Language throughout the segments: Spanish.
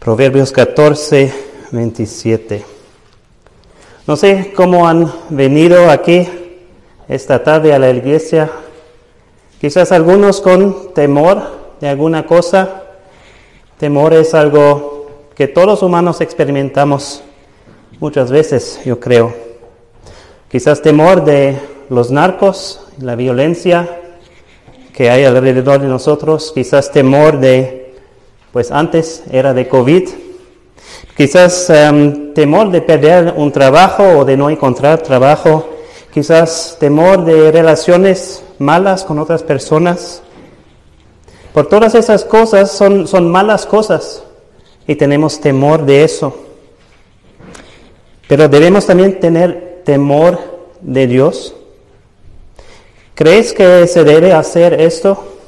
Proverbios 14, 27. No sé cómo han venido aquí esta tarde a la iglesia. Quizás algunos con temor de alguna cosa. Temor es algo que todos humanos experimentamos muchas veces, yo creo. Quizás temor de los narcos, la violencia que hay alrededor de nosotros. Quizás temor de pues antes era de COVID. Quizás em, temor de perder un trabajo o de no encontrar trabajo. Quizás temor de relaciones malas con otras personas. Por todas esas cosas son, son malas cosas y tenemos temor de eso. Pero debemos también tener temor de Dios. ¿Crees que se debe hacer esto?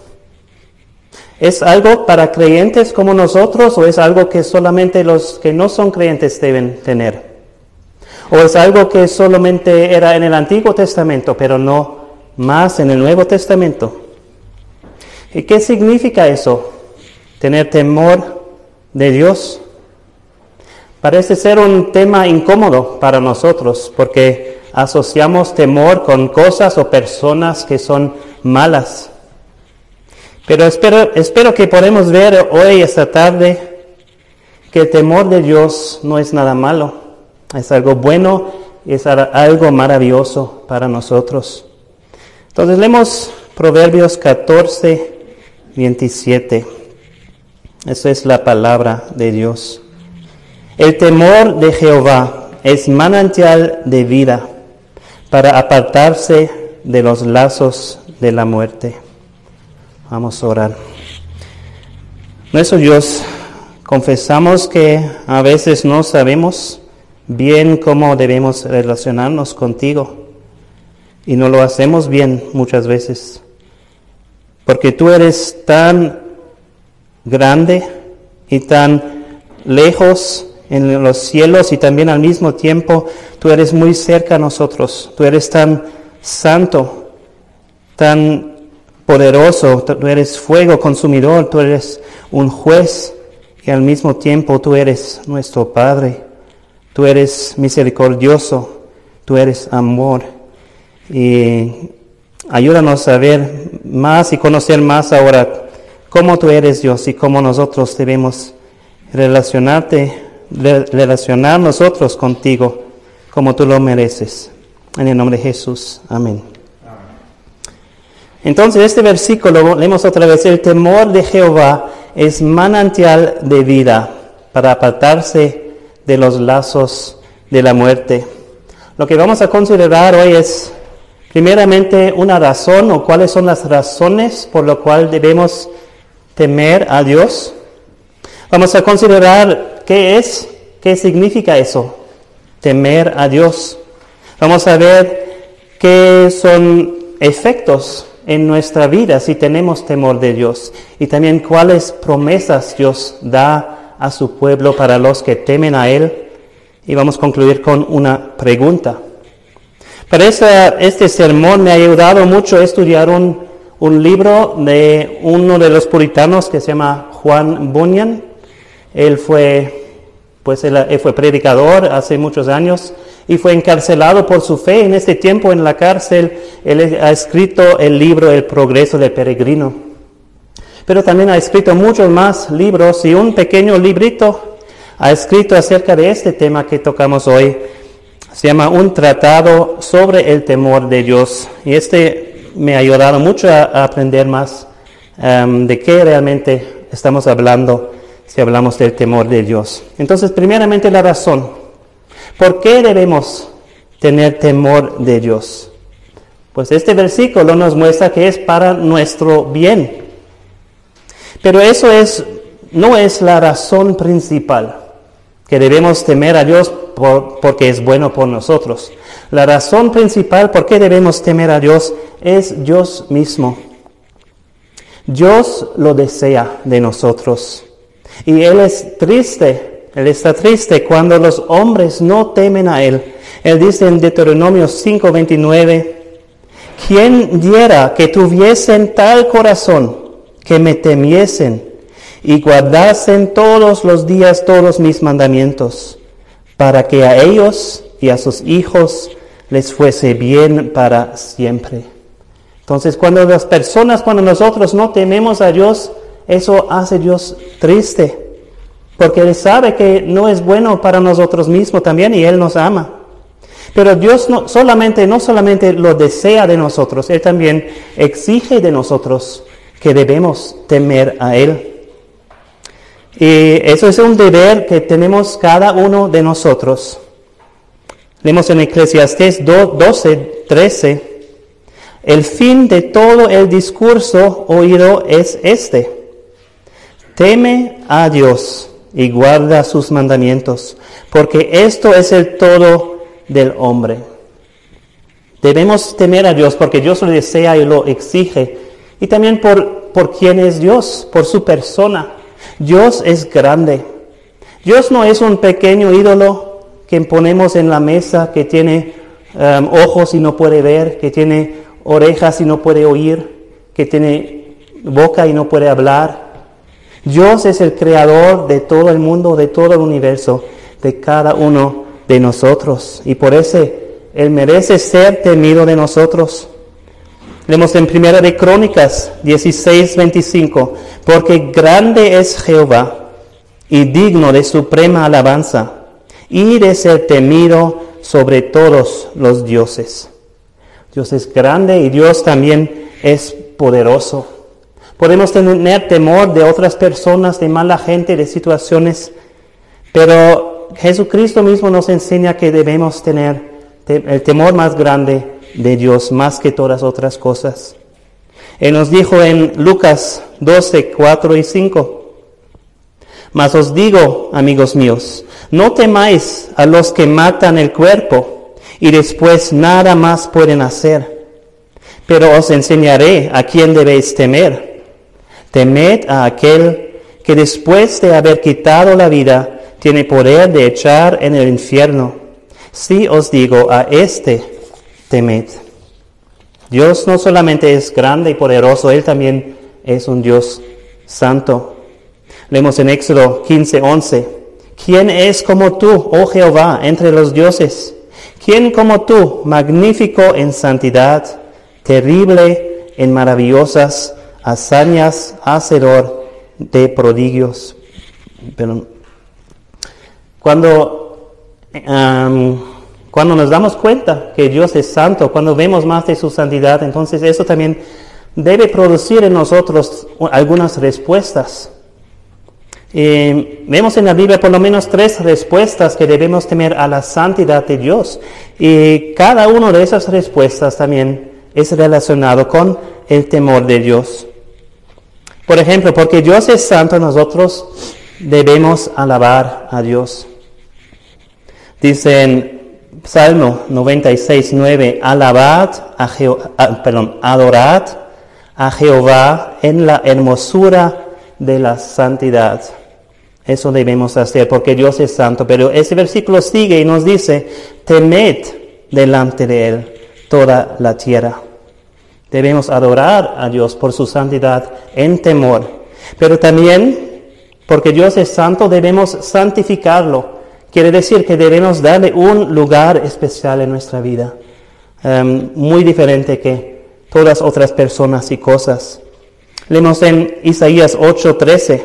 ¿Es algo para creyentes como nosotros o es algo que solamente los que no son creyentes deben tener? ¿O es algo que solamente era en el Antiguo Testamento, pero no más en el Nuevo Testamento? ¿Y qué significa eso? Tener temor de Dios. Parece ser un tema incómodo para nosotros porque asociamos temor con cosas o personas que son malas. Pero espero, espero que podamos ver hoy, esta tarde, que el temor de Dios no es nada malo, es algo bueno, es algo maravilloso para nosotros. Entonces leemos Proverbios 14, 27. Esa es la palabra de Dios. El temor de Jehová es manantial de vida para apartarse de los lazos de la muerte. Vamos a orar. Nuestro Dios, confesamos que a veces no sabemos bien cómo debemos relacionarnos contigo y no lo hacemos bien muchas veces. Porque tú eres tan grande y tan lejos en los cielos y también al mismo tiempo tú eres muy cerca a nosotros. Tú eres tan santo, tan poderoso, tú eres fuego consumidor, tú eres un juez y al mismo tiempo tú eres nuestro Padre, tú eres misericordioso, tú eres amor. Y ayúdanos a ver más y conocer más ahora cómo tú eres Dios y cómo nosotros debemos relacionarte, relacionar nosotros contigo como tú lo mereces. En el nombre de Jesús. Amén. Entonces este versículo, leemos otra vez, el temor de Jehová es manantial de vida para apartarse de los lazos de la muerte. Lo que vamos a considerar hoy es primeramente una razón o cuáles son las razones por lo cual debemos temer a Dios. Vamos a considerar qué es, qué significa eso, temer a Dios. Vamos a ver qué son efectos en nuestra vida si tenemos temor de Dios y también cuáles promesas Dios da a su pueblo para los que temen a Él. Y vamos a concluir con una pregunta. Para este sermón me ha ayudado mucho estudiar un, un libro de uno de los puritanos que se llama Juan Bunyan. Él fue, pues él fue predicador hace muchos años y fue encarcelado por su fe. En este tiempo en la cárcel, él ha escrito el libro El progreso del peregrino. Pero también ha escrito muchos más libros y un pequeño librito ha escrito acerca de este tema que tocamos hoy. Se llama Un tratado sobre el temor de Dios. Y este me ha ayudado mucho a, aprender más um, de qué realmente estamos hablando si hablamos del temor de Dios. Entonces, primeramente la razón. ¿Por qué debemos tener temor de Dios? Pues este versículo nos muestra que es para nuestro bien. Pero eso es, no es la razón principal, que debemos temer a Dios porque es bueno por nosotros. La razón principal por qué debemos temer a Dios es Dios mismo. Dios lo desea de nosotros. Y Él es triste él está triste cuando los hombres no temen a Él. Él dice en Deuteronomio 5:29, ¿quién diera que tuviesen tal corazón que me temiesen y guardasen todos los días todos mis mandamientos, para que a ellos y a sus hijos les fuese bien para siempre. Entonces, cuando las personas, cuando nosotros no tememos a Dios, eso hace Dios triste, porque Él sabe que no es bueno para nosotros mismos también y Él nos ama. Pero Dios no solamente, no solamente lo desea de nosotros, Él también exige de nosotros que debemos temer a Él. Y eso es un deber que tenemos cada uno de nosotros. Leemos en Eclesiastés 12, 13. El fin de todo el discurso oído es este. Teme a Dios y guarda sus mandamientos, porque esto es el todo del hombre. Debemos temer a Dios porque Dios lo desea y lo exige. Y también por, por quién es Dios, por su persona. Dios es grande. Dios no es un pequeño ídolo que ponemos en la mesa, que tiene um, ojos y no puede ver, que tiene orejas y no puede oír, que tiene boca y no puede hablar. Dios es el creador de todo el mundo, de todo el universo, de cada uno de nosotros. Y por eso Él merece ser temido de nosotros. Leemos en Primera de Crónicas 16, 25, porque grande es Jehová y digno de suprema alabanza y de ser temido sobre todos los dioses. Dios es grande y Dios también es poderoso. Podemos tener temor de otras personas, de mala gente, de situaciones, pero Jesucristo mismo nos enseña que debemos tener el temor más grande de Dios más que todas otras cosas. Él nos dijo en Lucas 12, 4 y 5, mas os digo, amigos míos, no temáis a los que matan el cuerpo y después nada más pueden hacer, pero os enseñaré a quién debéis temer. Temed a aquel que después de haber quitado la vida tiene poder de echar en el infierno. Si os digo a este, temed. Dios no solamente es grande y poderoso, Él también es un Dios santo. Leemos en Éxodo 15, 11. ¿Quién es como tú, oh Jehová, entre los dioses? ¿Quién como tú, magnífico en santidad, terrible en maravillosas hazañas, hacedor de prodigios? Pero cuando cuando nos damos cuenta que Dios es santo, cuando vemos más de su santidad, entonces eso también debe producir en nosotros algunas respuestas. vemos en la Biblia por lo menos tres respuestas que debemos temer a la santidad de Dios. Y cada una de esas respuestas también es relacionado con el temor de Dios. Por ejemplo, porque Dios es santo, nosotros debemos alabar a Dios. Dicen Salmo 96, 9, alabad a Jehová, perdón, adorad a Jehová en la hermosura de la santidad. Eso debemos hacer porque Dios es santo. Pero ese versículo sigue y nos dice, temed delante de Él toda la tierra. Debemos adorar a Dios por su santidad en temor. Pero también, porque Dios es santo, debemos santificarlo Quiere decir que debemos darle un lugar especial en nuestra vida, em, muy diferente que todas otras personas y cosas. Leemos en Isaías 8:13,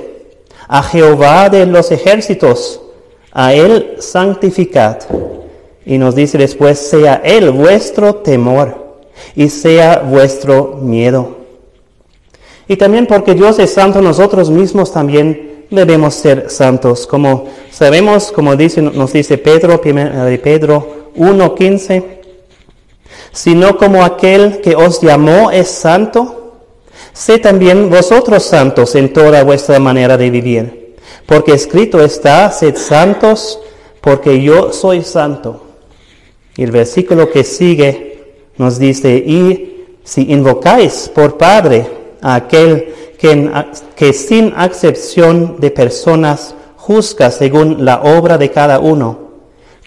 a Jehová de los ejércitos, a Él santificad. Y nos dice después, sea Él vuestro temor y sea vuestro miedo. Y también porque Dios es santo, nosotros mismos también debemos ser santos. Como sabemos, como dice, nos dice Pedro, de Pedro 1.15, sino como aquel que os llamó es santo, sé también vosotros santos en toda vuestra manera de vivir. Porque escrito está, sed santos, porque yo soy santo. Y el versículo que sigue nos dice, y si invocáis por Padre a aquel que, sin acepción de personas juzga según la obra de cada uno,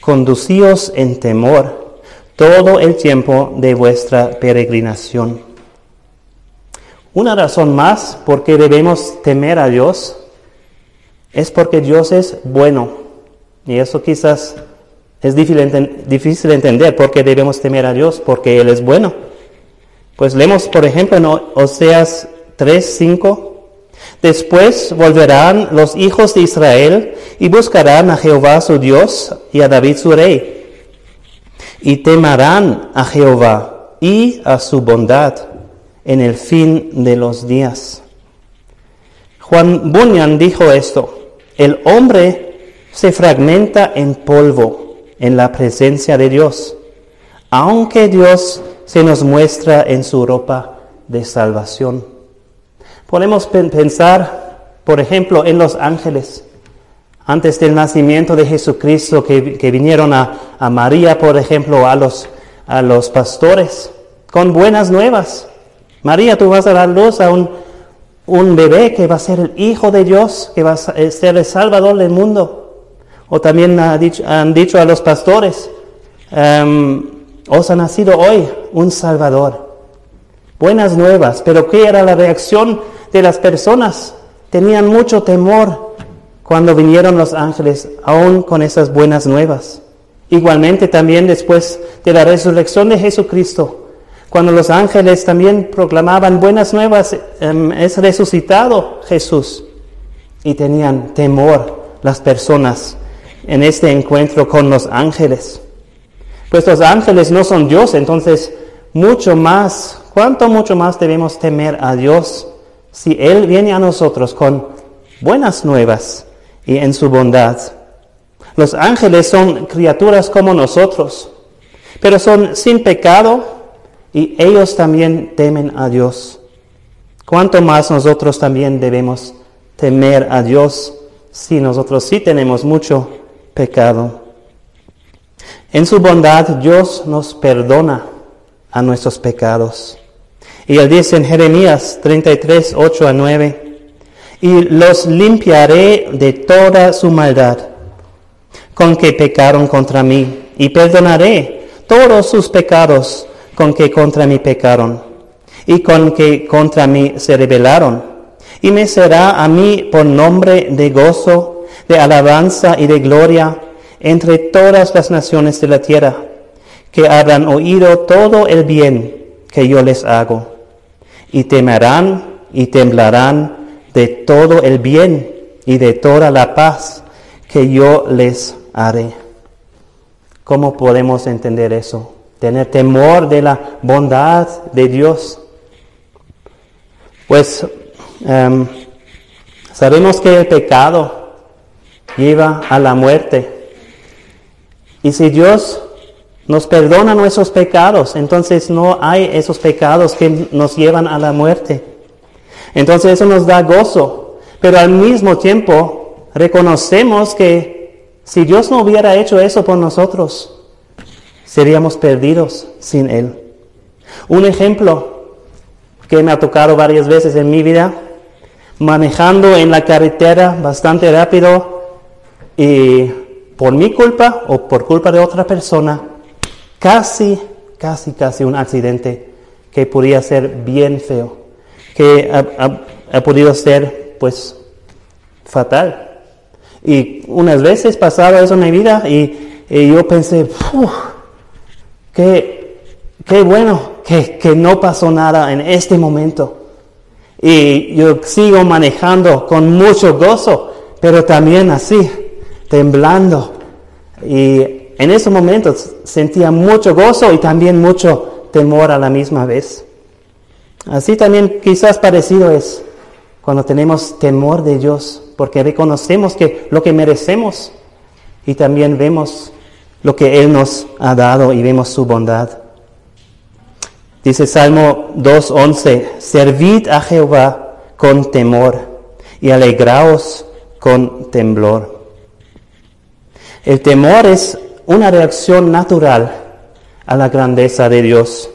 conducíos en temor todo el tiempo de vuestra peregrinación. Una razón más por qué debemos temer a Dios es porque Dios es bueno. Y eso quizás es difícil, entender porque debemos temer a Dios, porque Él es bueno. Pues leemos, por ejemplo, en Oseas 3, 5. Después volverán los hijos de Israel y buscarán a Jehová su Dios y a David su rey. Y temerán a Jehová y a su bondad en el fin de los días. Juan Bunyan dijo esto, el hombre se fragmenta en polvo en la presencia de Dios, aunque Dios se nos muestra en su ropa de salvación. Podemos pensar, por ejemplo, en los ángeles. Antes del nacimiento de Jesucristo, que, vinieron a, a, María, por ejemplo, a los, a los pastores, con buenas nuevas. María, tú vas a dar luz a un, un bebé que va a ser el Hijo de Dios, que va a ser el Salvador del mundo. O también han dicho a los pastores, em, os ha nacido hoy un Salvador. Buenas nuevas, pero ¿qué era la reacción de las personas? Tenían mucho temor cuando vinieron los ángeles, aún con esas buenas nuevas. Igualmente también después de la resurrección de Jesucristo, cuando los ángeles también proclamaban buenas nuevas, em, es resucitado Jesús. Y tenían temor las personas en este encuentro con los ángeles. Pues los ángeles no son Dios, entonces mucho más, cuánto mucho más debemos temer a Dios si Él viene a nosotros con buenas nuevas y en su bondad. Los ángeles son criaturas como nosotros, pero son sin pecado y ellos también temen a Dios. ¿Cuánto más nosotros también debemos temer a Dios si nosotros sí tenemos mucho pecado? En su bondad Dios nos perdona a nuestros pecados. Y él dice en Jeremías 33, 8 a 9, y los limpiaré de toda su maldad con que pecaron contra mí, y perdonaré todos sus pecados con que contra mí pecaron y con que contra mí se rebelaron. Y me será a mí por nombre de gozo, de alabanza y de gloria entre todas las naciones de la tierra, que habrán oído todo el bien que yo les hago, y temerán y temblarán de todo el bien y de toda la paz que yo les haré. ¿Cómo podemos entender eso? tener temor de la bondad de Dios. Pues em, sabemos que el pecado lleva a la muerte. Y si Dios nos perdona nuestros pecados, entonces no hay esos pecados que nos llevan a la muerte. Entonces eso nos da gozo, pero al mismo tiempo reconocemos que si Dios no hubiera hecho eso por nosotros, seríamos perdidos sin Él. Un ejemplo que me ha tocado varias veces en mi vida, manejando en la carretera bastante rápido y por mi culpa o por culpa de otra persona, casi, casi, casi un accidente que podría ser bien feo, que ha, podido ser pues fatal. Y unas veces pasaba eso en mi vida y, y yo pensé, Qué, qué bueno que, que no pasó nada en este momento. Y yo sigo manejando con mucho gozo, pero también así, temblando. Y en esos momentos sentía mucho gozo y también mucho temor a la misma vez. Así también quizás parecido es cuando tenemos temor de Dios, porque reconocemos que lo que merecemos y también vemos lo que Él nos ha dado y vemos su bondad. Dice Salmo 2.11, servid a Jehová con temor y alegraos con temblor. El temor es una reacción natural a la grandeza de Dios.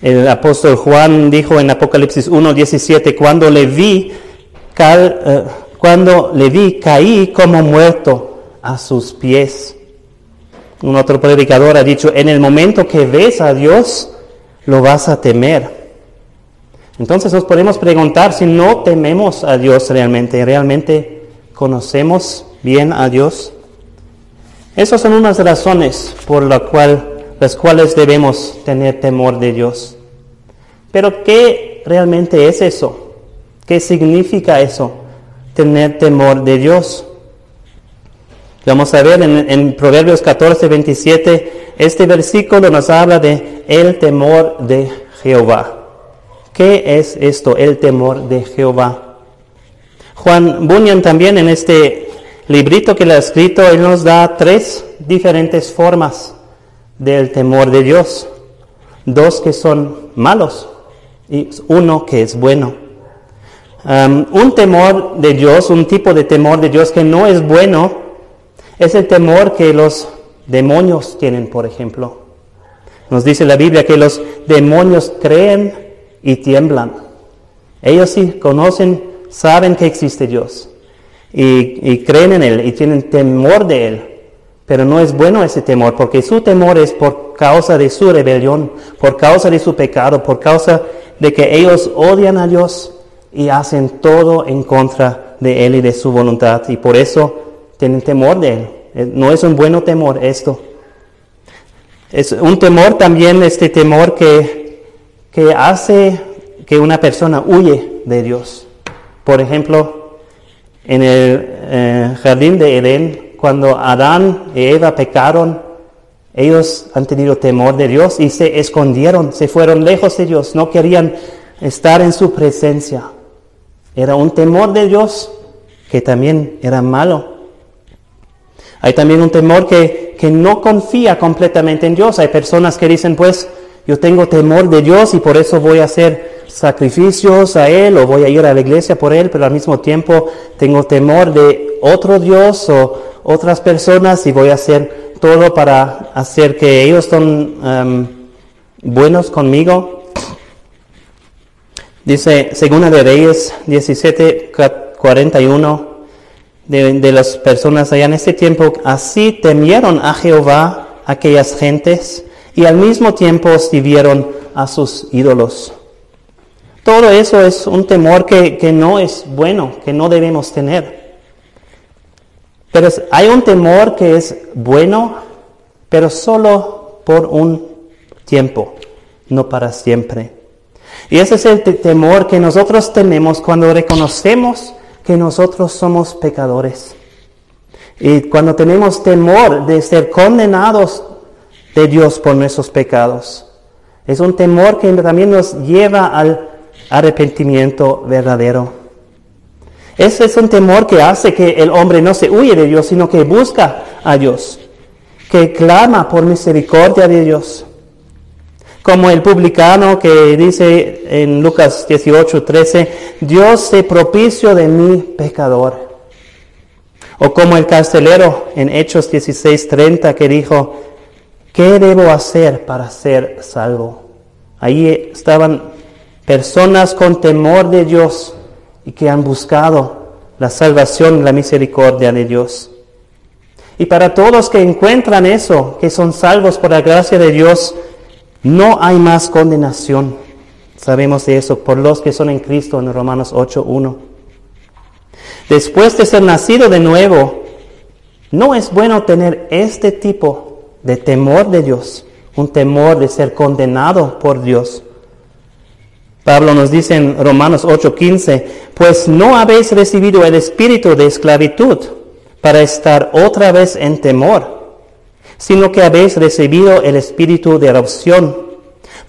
El apóstol Juan dijo en Apocalipsis 1.17, cuando le vi, eh, cuando le vi, caí como muerto a sus pies. Un otro predicador ha dicho, en el momento que ves a Dios, lo vas a temer. Entonces nos podemos preguntar si no tememos a Dios realmente, realmente conocemos bien a Dios. Esas son unas razones por cual, las cuales debemos tener temor de Dios. Pero ¿qué realmente es eso? ¿Qué significa eso? Tener temor de Dios. Vamos a ver en, en, Proverbios 14, 27, este versículo nos habla de el temor de Jehová. ¿Qué es esto, el temor de Jehová? Juan Bunyan también en este librito que le ha escrito, él nos da tres diferentes formas del temor de Dios. Dos que son malos y uno que es bueno. Un temor de Dios, un tipo de temor de Dios que no es bueno, es el temor que los demonios tienen, por ejemplo. Nos dice la Biblia que los demonios creen y tiemblan. Ellos sí conocen, saben que existe Dios y, creen en Él y tienen temor de Él. Pero no es bueno ese temor, porque su temor es por causa de su rebelión, por causa de su pecado, por causa de que ellos odian a Dios y hacen todo en contra de Él y de su voluntad. Y por eso tienen temor de Él. Eh, no es un bueno temor esto. Es un temor también, este temor que, que hace que una persona huye de Dios. Por ejemplo, en el eh, jardín de Edén, cuando Adán y Eva pecaron, ellos han tenido temor de Dios y se escondieron, se fueron lejos de Dios, no querían estar en su presencia. Era un temor de Dios que también era malo. Hay también un temor que, que no confía completamente en Dios. Hay personas que dicen, pues, yo tengo temor de Dios y por eso voy a hacer sacrificios a Él o voy a ir a la iglesia por Él, pero al mismo tiempo tengo temor de otro Dios o otras personas y voy a hacer todo para hacer que ellos son um, buenos conmigo. Dice Segunda de Reyes 17, 41 de, de las personas allá en ese tiempo, así temieron a Jehová aquellas gentes y al mismo tiempo sirvieron a sus ídolos. Todo eso es un temor que, no es bueno, que no debemos tener. Pero hay un temor que es bueno, pero solo por un tiempo, no para siempre. Y ese es el temor que nosotros tenemos cuando reconocemos que nosotros somos pecadores. Y cuando tenemos temor de ser condenados de Dios por nuestros pecados. Es un temor que también nos lleva al arrepentimiento verdadero. Ese es un temor que hace que el hombre no se huye de Dios, sino que busca a Dios, que clama por misericordia de Dios. Como el publicano que dice en Lucas 18, 13, Dios se propicio de mi pecador. O como el carcelero en Hechos 16, 30 que dijo, ¿qué debo hacer para ser salvo? Ahí estaban personas con temor de Dios y que han buscado la salvación y la misericordia de Dios. Y para todos que encuentran eso, que son salvos por la gracia de Dios, no hay más condenación. Sabemos de eso por los que son en Cristo en Romanos 8.1. Después de ser nacido de nuevo, no es bueno tener este tipo de temor de Dios, un temor de ser condenado por Dios. Pablo nos dice en Romanos 8:15, pues no habéis recibido el espíritu de esclavitud para estar otra vez en temor, sino que habéis recibido el espíritu de adopción,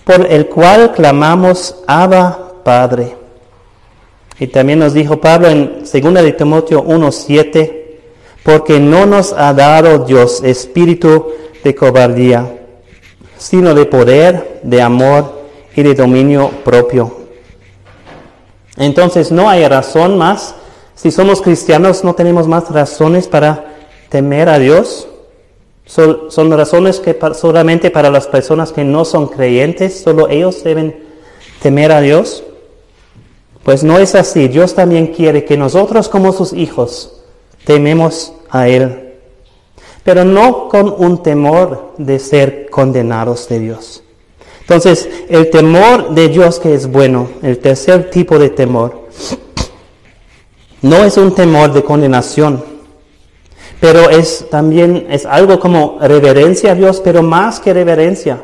por el cual clamamos Abba Padre. Y también nos dijo Pablo en 2 de Timoteo 1:7, porque no nos ha dado Dios espíritu de cobardía, sino de poder, de amor y de dominio propio. Entonces no hay razón más. Si somos cristianos no tenemos más razones para temer a Dios. Son, razones que solamente para las personas que no son creyentes, solo ellos deben temer a Dios. Pues no es así. Dios también quiere que nosotros como sus hijos tememos a Él. Pero no con un temor de ser condenados de Dios. Entonces, el temor de Dios que es bueno, el tercer tipo de temor, no es un temor de condenación, pero es también es algo como reverencia a Dios, pero más que reverencia.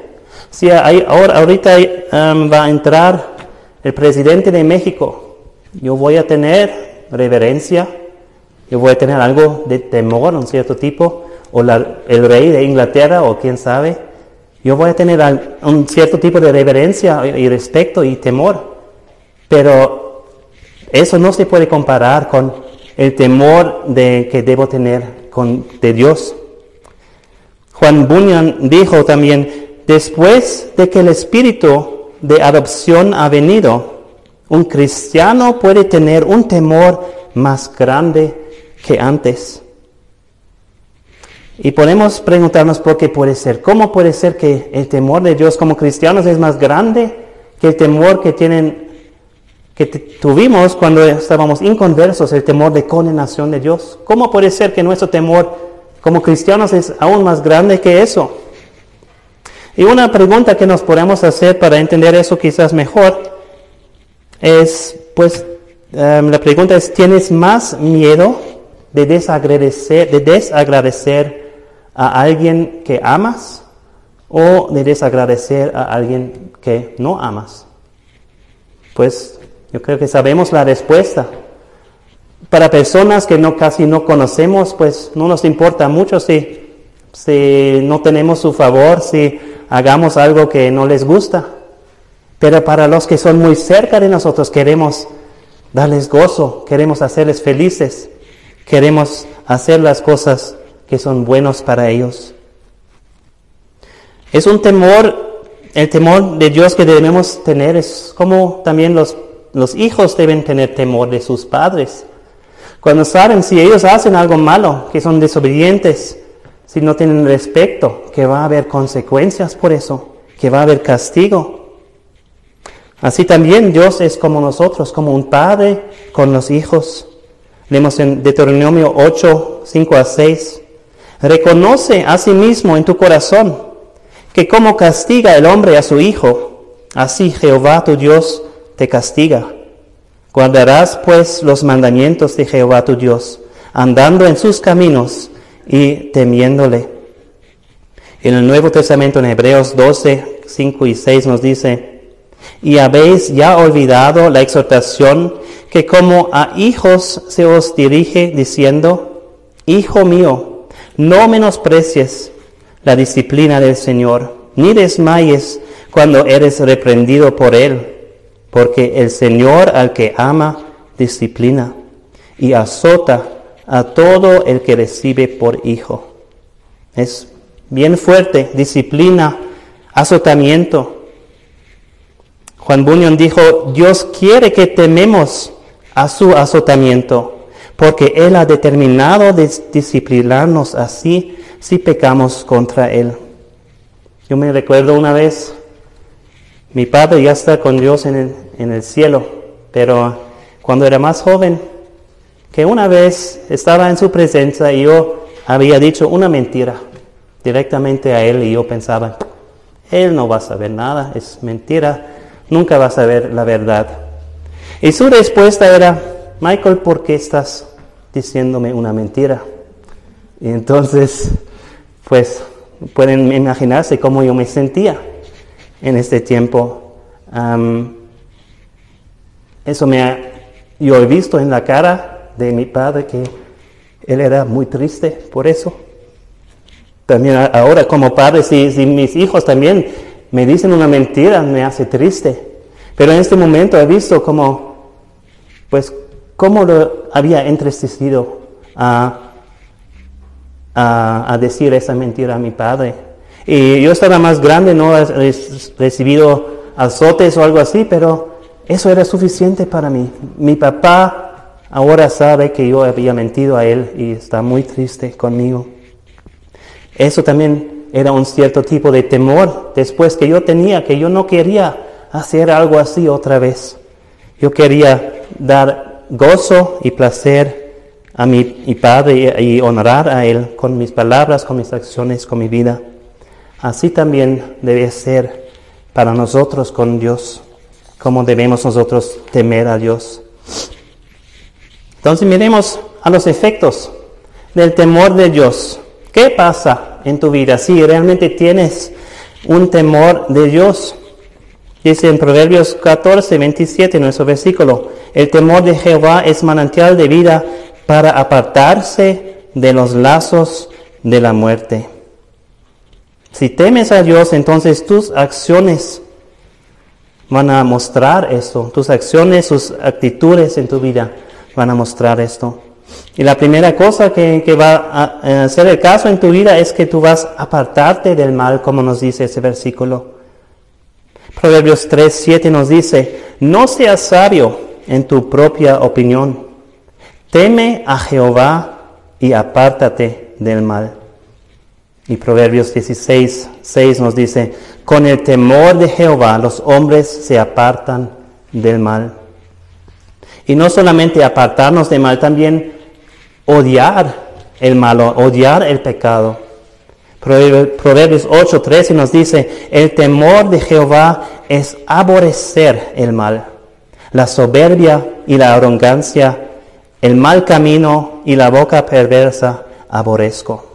Si hay, ahora, ahorita um, va a entrar el presidente de México, yo voy a tener reverencia, yo voy a tener algo de temor, un cierto tipo, o el rey de Inglaterra, o quién sabe, yo voy a tener un cierto tipo de reverencia y respeto y temor, pero eso no se puede comparar con el temor de, que debo tener con, de Dios. Juan Bunyan dijo también, después de que el espíritu de adopción ha venido, un cristiano puede tener un temor más grande que antes. Y podemos preguntarnos por qué puede ser. ¿Cómo puede ser que el temor de Dios como cristianos es más grande que el temor que tienen que tuvimos cuando estábamos inconversos, el temor de condenación de Dios? ¿Cómo puede ser que nuestro temor como cristianos es aún más grande que eso? Y una pregunta que nos podemos hacer para entender eso quizás mejor es, pues, em, la pregunta es, ¿tienes más miedo de desagradecer, de desagradecer a alguien que amas o de desagradecer a alguien que no amas? Pues yo creo que sabemos la respuesta. Para personas que no, casi no conocemos, pues no nos importa mucho si, si no tenemos su favor, si hagamos algo que no les gusta. Pero para los que son muy cerca de nosotros queremos darles gozo, queremos hacerles felices, queremos hacer las cosas que son buenos para ellos. Es un temor, el temor de Dios que debemos tener, es como también los, los hijos deben tener temor de sus padres. Cuando saben si ellos hacen algo malo, que son desobedientes, si no tienen respeto, que va a haber consecuencias por eso, que va a haber castigo. Así también Dios es como nosotros, como un padre con los hijos. Leemos en Deuteronomio 8, 5 a 6. Reconoce a sí mismo en tu corazón que como castiga el hombre a su hijo, así Jehová tu Dios te castiga. Guardarás pues los mandamientos de Jehová tu Dios, andando en sus caminos y temiéndole. En el Nuevo Testamento, en Hebreos 12, 5 y 6 nos dice, y habéis ya olvidado la exhortación que como a hijos se os dirige diciendo, Hijo mío, no menosprecies la disciplina del Señor, ni desmayes cuando eres reprendido por Él, porque el Señor al que ama disciplina y azota a todo el que recibe por hijo. Es bien fuerte, disciplina, azotamiento. Juan Bunyan dijo, Dios quiere que tememos a su azotamiento porque Él ha determinado disciplinarnos así si pecamos contra Él. Yo me recuerdo una vez, mi padre ya está con Dios en el, en el cielo, pero cuando era más joven, que una vez estaba en su presencia y yo había dicho una mentira directamente a Él y yo pensaba, Él no va a saber nada, es mentira, nunca va a saber la verdad. Y su respuesta era, Michael, ¿por qué estás diciéndome una mentira? Y entonces, pues pueden imaginarse cómo yo me sentía en este tiempo. eso me ha, yo he visto en la cara de mi padre que él era muy triste por eso. También ahora como padre, si, mis hijos también me dicen una mentira, me hace triste. Pero en este momento he visto como, pues, cómo lo había entristecido a, a, decir esa mentira a mi padre. Y yo estaba más grande, no he recibido azotes o algo así, pero eso era suficiente para mí. Mi papá ahora sabe que yo había mentido a él y está muy triste conmigo. Eso también era un cierto tipo de temor después que yo tenía, que yo no quería hacer algo así otra vez. Yo quería dar gozo y placer a mi, Padre y, honrar a Él con mis palabras, con mis acciones, con mi vida. Así también debe ser para nosotros con Dios, como debemos nosotros temer a Dios. Entonces miremos a los efectos del temor de Dios. ¿Qué pasa en tu vida si realmente tienes un temor de Dios? Dice en Proverbios 14, 27, nuestro versículo, el temor de Jehová es manantial de vida para apartarse de los lazos de la muerte. Si temes a Dios, entonces tus acciones van a mostrar esto, tus acciones, tus actitudes en tu vida van a mostrar esto. Y la primera cosa que, va a ser el caso en tu vida es que tú vas a apartarte del mal, como nos dice ese versículo. Proverbios 3, 7 nos dice, no seas sabio en tu propia opinión. Teme a Jehová y apártate del mal. Y Proverbios 16, 6 nos dice, con el temor de Jehová los hombres se apartan del mal. Y no solamente apartarnos del mal, también odiar el malo, odiar el pecado. Proverbios 8, 13 nos dice, el temor de Jehová es aborrecer el mal, la soberbia y la arrogancia, el mal camino y la boca perversa aborrezco.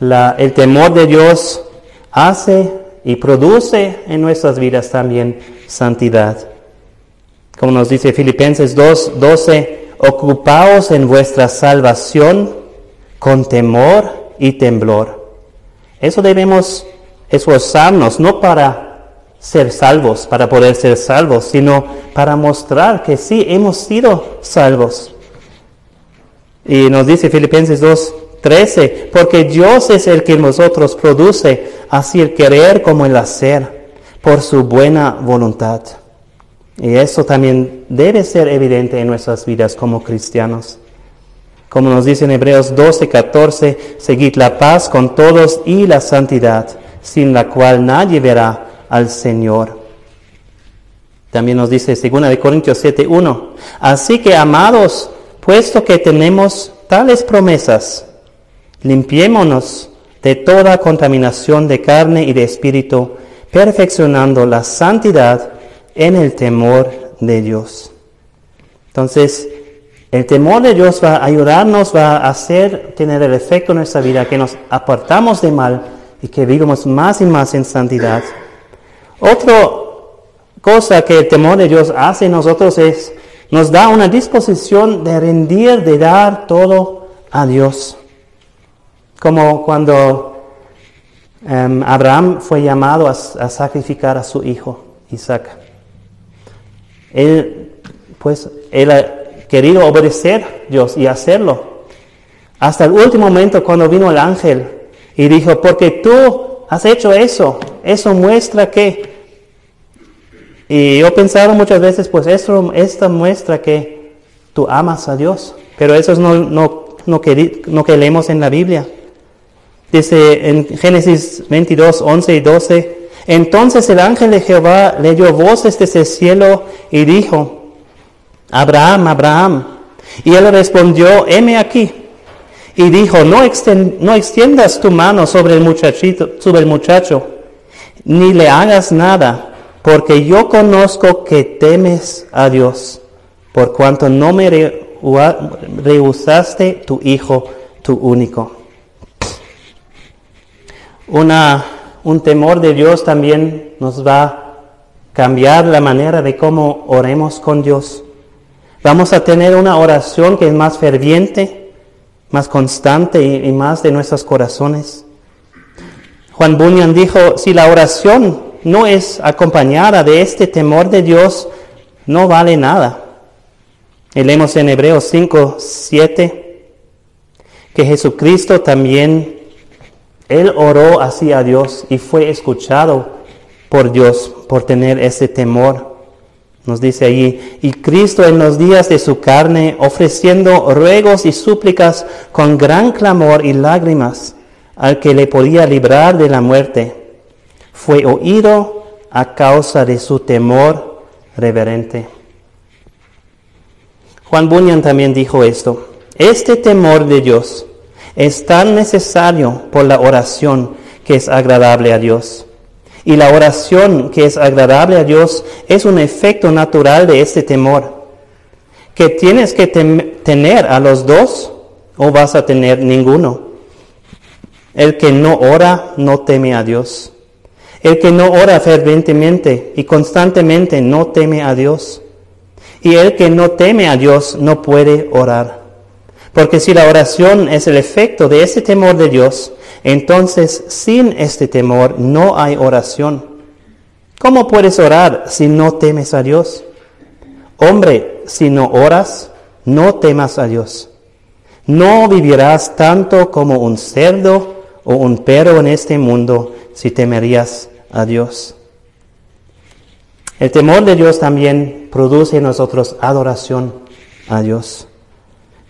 el temor de Dios hace y produce en nuestras vidas también santidad. Como nos dice Filipenses 2, 12, ocupaos en vuestra salvación con temor y temblor. Eso debemos esforzarnos, no para ser salvos, para poder ser salvos, sino para mostrar que sí hemos sido salvos. Y nos dice Filipenses 2, 13, porque Dios es el que en vosotros produce así el querer como el hacer, por su buena voluntad. Y eso también debe ser evidente en nuestras vidas como cristianos. Como nos dice en Hebreos 12, 14, seguid la paz con todos y la santidad, sin la cual nadie verá al Señor. También nos dice 2 Corintios 7, 1, así que amados, puesto que tenemos tales promesas, Limpiémonos de toda contaminación de carne y de espíritu, perfeccionando la santidad en el temor de Dios. Entonces, el temor de Dios va a ayudarnos, va a hacer tener el efecto en nuestra vida, que nos apartamos de mal y que vivamos más y más en santidad. Otra cosa que el temor de Dios hace en nosotros es, nos da una disposición de rendir, de dar todo a Dios. Como cuando em, Abraham fue llamado a, sacrificar a su hijo, Isaac. Él, pues, él querido obedecer a Dios y hacerlo. Hasta el último momento cuando vino el ángel y dijo, porque tú has hecho eso, eso muestra que... Y yo pensaba muchas veces, pues esto, esta muestra que tú amas a Dios, pero eso no, no, no, que, no que leemos en la Biblia. Dice en Génesis 22, 11 y 12, entonces el ángel de Jehová le dio voces desde el cielo y dijo, Abraham, Abraham. Y él respondió, heme aquí. Y dijo, no, no extiendas tu mano sobre el, muchachito, sobre el muchacho, ni le hagas nada, porque yo conozco que temes a Dios, por cuanto no me rehusaste tu hijo, tu único un temor de Dios también nos va a cambiar la manera de cómo oremos con Dios. Vamos a tener una oración que es más ferviente, más constante y, más de nuestros corazones. Juan Bunyan dijo, si la oración no es acompañada de este temor de Dios, no vale nada. Leemos en Hebreos 5, 7, que Jesucristo también él oró así a Dios y fue escuchado por Dios por tener ese temor. Nos dice allí, y Cristo en los días de su carne, ofreciendo ruegos y súplicas con gran clamor y lágrimas al que le podía librar de la muerte, fue oído a causa de su temor reverente. Juan Bunyan también dijo esto, este temor de Dios es tan necesario por la oración que es agradable a Dios. Y la oración que es agradable a Dios es un efecto natural de este temor, que tienes que tener a los dos o vas a tener ninguno. El que no ora no teme a Dios. El que no ora fervientemente y constantemente no teme a Dios. Y el que no teme a Dios no puede orar. Porque si la oración es el efecto de ese temor de Dios, entonces sin este temor no hay oración. ¿Cómo puedes orar si no temes a Dios? Hombre, si no oras, no temas a Dios. No vivirás tanto como un cerdo o un perro en este mundo si temerías a Dios. El temor de Dios también produce en nosotros adoración a Dios.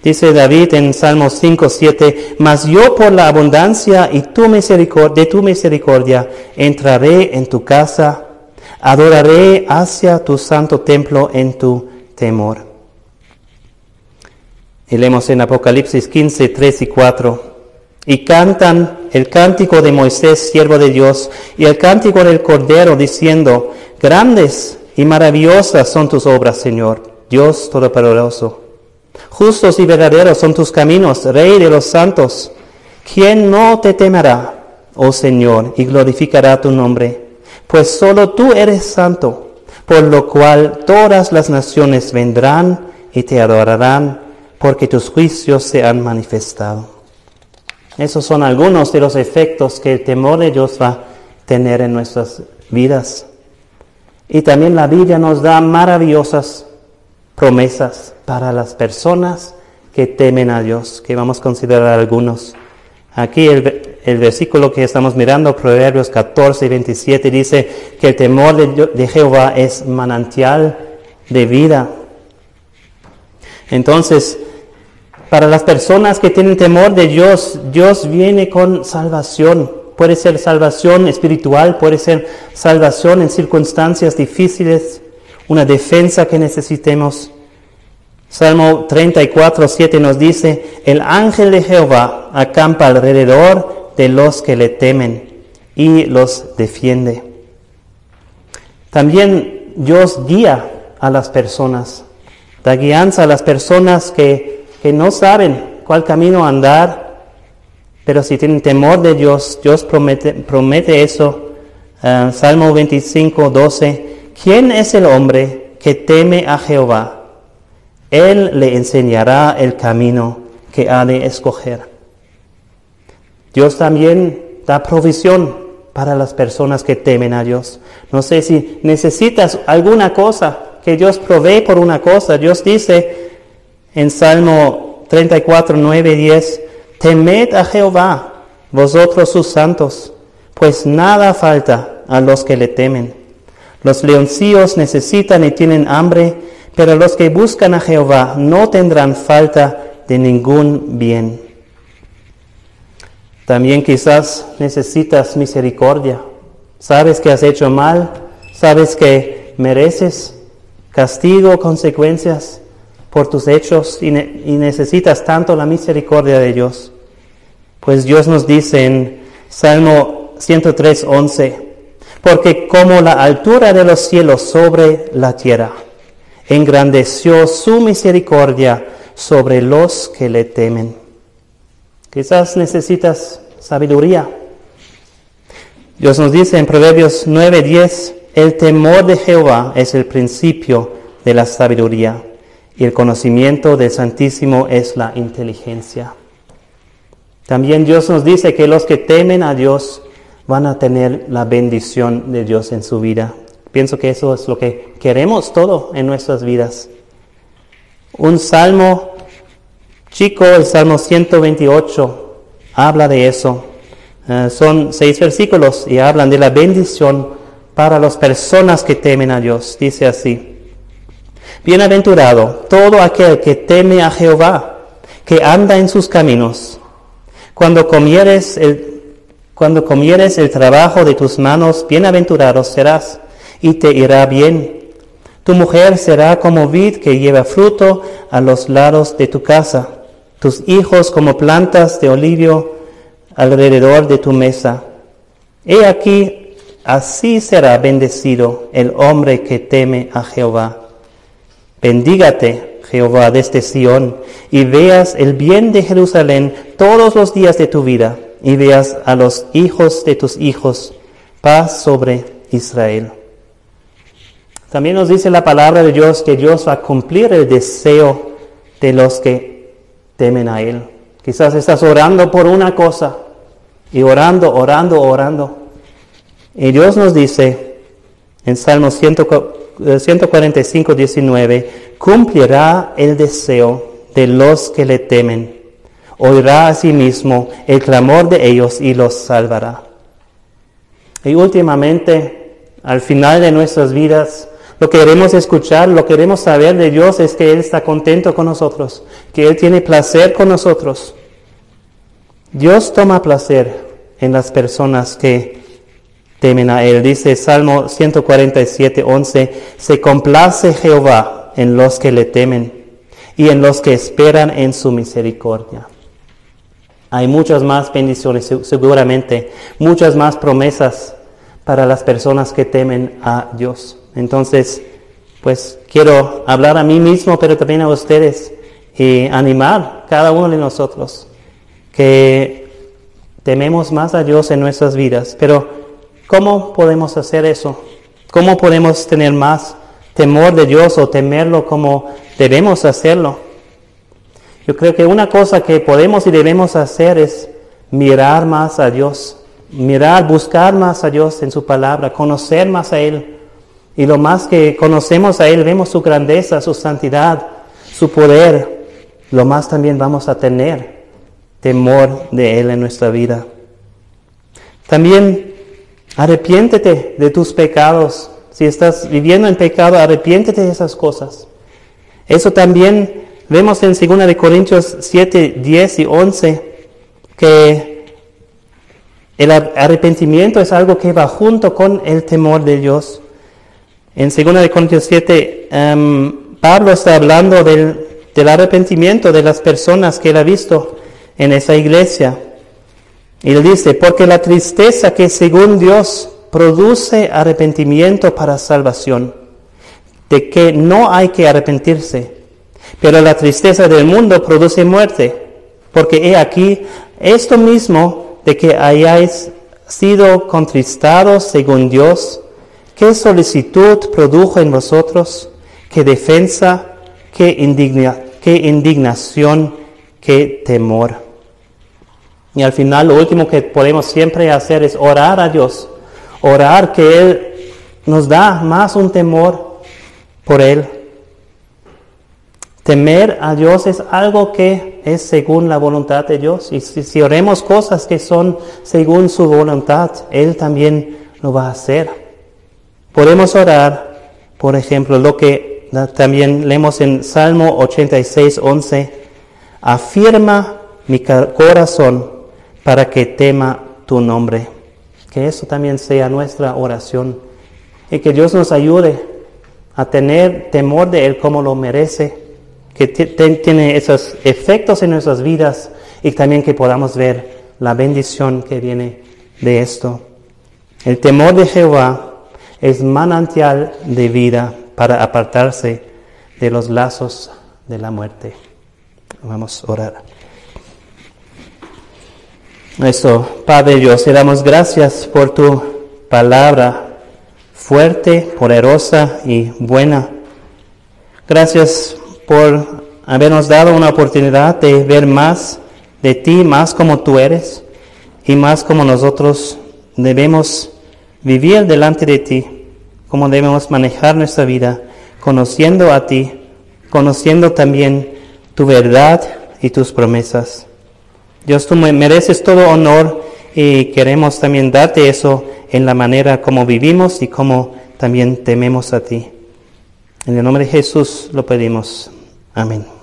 Dice David en Salmos 5, 7, Mas yo por la abundancia y tu misericordia, de tu misericordia entraré en tu casa, adoraré hacia tu santo templo en tu temor. Y leemos en Apocalipsis 15, 3 y 4. Y cantan el cántico de Moisés, siervo de Dios, y el cántico del Cordero, diciendo, Grandes y maravillosas son tus obras, Señor, Dios Todopoderoso. Justos y verdaderos son tus caminos, Rey de los santos. ¿Quién no te temerá, oh Señor, y glorificará tu nombre? Pues solo tú eres santo, por lo cual todas las naciones vendrán y te adorarán, porque tus juicios se han manifestado. Esos son algunos de los efectos que el temor de Dios va a tener en nuestras vidas. Y también la Biblia nos da maravillosas promesas para las personas que temen a Dios, que vamos a considerar algunos. Aquí el, el versículo que estamos mirando, Proverbios 14 y 27, dice que el temor de, de Jehová es manantial de vida. Entonces, para las personas que tienen temor de Dios, Dios viene con salvación. Puede ser salvación espiritual, puede ser salvación en circunstancias difíciles, una defensa que necesitemos. Salmo 34, 7 nos dice, el ángel de Jehová acampa alrededor de los que le temen y los defiende. También Dios guía a las personas, da guianza a las personas que, que no saben cuál camino andar, pero si tienen temor de Dios, Dios promete, promete eso. Uh, Salmo 25, 12, ¿quién es el hombre que teme a Jehová? Él le enseñará el camino que ha de escoger. Dios también da provisión para las personas que temen a Dios. No sé si necesitas alguna cosa que Dios provee por una cosa. Dios dice en Salmo 34, 9, 10, temed a Jehová, vosotros sus santos, pues nada falta a los que le temen. Los leoncillos necesitan y tienen hambre, pero los que buscan a Jehová no tendrán falta de ningún bien. También quizás necesitas misericordia. Sabes que has hecho mal, sabes que mereces castigo, consecuencias por tus hechos y, necesitas tanto la misericordia de Dios. Pues Dios nos dice en Salmo 103, 11, porque como la altura de los cielos sobre la tierra, engrandeció su misericordia sobre los que le temen. Quizás necesitas sabiduría. Dios nos dice en Proverbios 9:10, el temor de Jehová es el principio de la sabiduría y el conocimiento del Santísimo es la inteligencia. También Dios nos dice que los que temen a Dios van a tener la bendición de Dios en su vida. Pienso que eso es lo que queremos todo en nuestras vidas. Un salmo chico, el Salmo 128, habla de eso. Eh, son seis versículos y hablan de la bendición para las personas que temen a Dios. Dice así, Bienaventurado todo aquel que teme a Jehová, que anda en sus caminos. Cuando comieres el, cuando comieres el trabajo de tus manos, bienaventurado serás y te irá bien. Tu mujer será como vid que lleva fruto a los lados de tu casa, tus hijos como plantas de olivio alrededor de tu mesa. He aquí, así será bendecido el hombre que teme a Jehová. Bendígate Jehová, desde Sión, y veas el bien de Jerusalén todos los días de tu vida, y veas a los hijos de tus hijos, paz sobre Israel. También nos dice la palabra de Dios que Dios va a cumplir el deseo de los que temen a Él. Quizás estás orando por una cosa y orando, orando, orando. Y Dios nos dice en Salmo 145, 19, eh, cumplirá el deseo de los que le temen. Oirá a sí mismo el clamor de ellos y los salvará. Y últimamente, al final de nuestras vidas, lo que queremos escuchar, lo que queremos saber de Dios es que Él está contento con nosotros, que Él tiene placer con nosotros. Dios toma placer en las personas que temen a Él. Dice Salmo 147, 11, se complace Jehová en los que le temen y en los que esperan en su misericordia. Hay muchas más bendiciones, seguramente, muchas más promesas para las personas que temen a Dios. Entonces, pues quiero hablar a mí mismo, pero también a ustedes y animar cada uno de nosotros que tememos más a Dios en nuestras vidas. Pero, ¿cómo podemos hacer eso? ¿Cómo podemos tener más temor de Dios o temerlo como debemos hacerlo? Yo creo que una cosa que podemos y debemos hacer es mirar más a Dios, mirar, buscar más a Dios en su palabra, conocer más a Él y lo más que conocemos a Él, vemos su grandeza, su santidad, su poder, lo más también vamos a tener temor de Él en nuestra vida. También arrepiéntete de tus pecados. Si estás viviendo en pecado, arrepiéntete de esas cosas. Eso también vemos en 2 de Corintios 7, 10 y 11 que el arrepentimiento es algo que va junto con el temor de Dios. En 2 Corintios 7, em, Pablo está hablando del, del arrepentimiento de las personas que él ha visto en esa iglesia. Y él dice, porque la tristeza que según Dios produce arrepentimiento para salvación, de que no hay que arrepentirse, pero la tristeza del mundo produce muerte, porque he aquí esto mismo de que hayáis sido contristados según Dios, ¿Qué solicitud produjo en vosotros? ¿Qué defensa? ¿Qué, indigna, qué indignación? ¿Qué temor? Y al final lo último que podemos siempre hacer es orar a Dios. Orar que Él nos da más un temor por Él. Temer a Dios es algo que es según la voluntad de Dios. Y si, oremos cosas que son según su voluntad, Él también lo va a hacer. Podemos orar, por ejemplo, lo que también leemos en Salmo 86, 11, afirma mi corazón para que tema tu nombre. Que eso también sea nuestra oración y que Dios nos ayude a tener temor de Él como lo merece, que tiene esos efectos en nuestras vidas y también que podamos ver la bendición que viene de esto. El temor de Jehová es manantial de vida para apartarse de los lazos de la muerte. Vamos a orar. Nuestro Padre Dios, te damos gracias por tu palabra fuerte, poderosa y buena. Gracias por habernos dado una oportunidad de ver más de ti, más como tú eres y más como nosotros debemos vivir delante de ti, cómo debemos manejar nuestra vida, conociendo a ti, conociendo también tu verdad y tus promesas. Dios, tú mereces todo honor y queremos también darte eso en la manera como vivimos y como también tememos a ti. En el nombre de Jesús lo pedimos. Amén.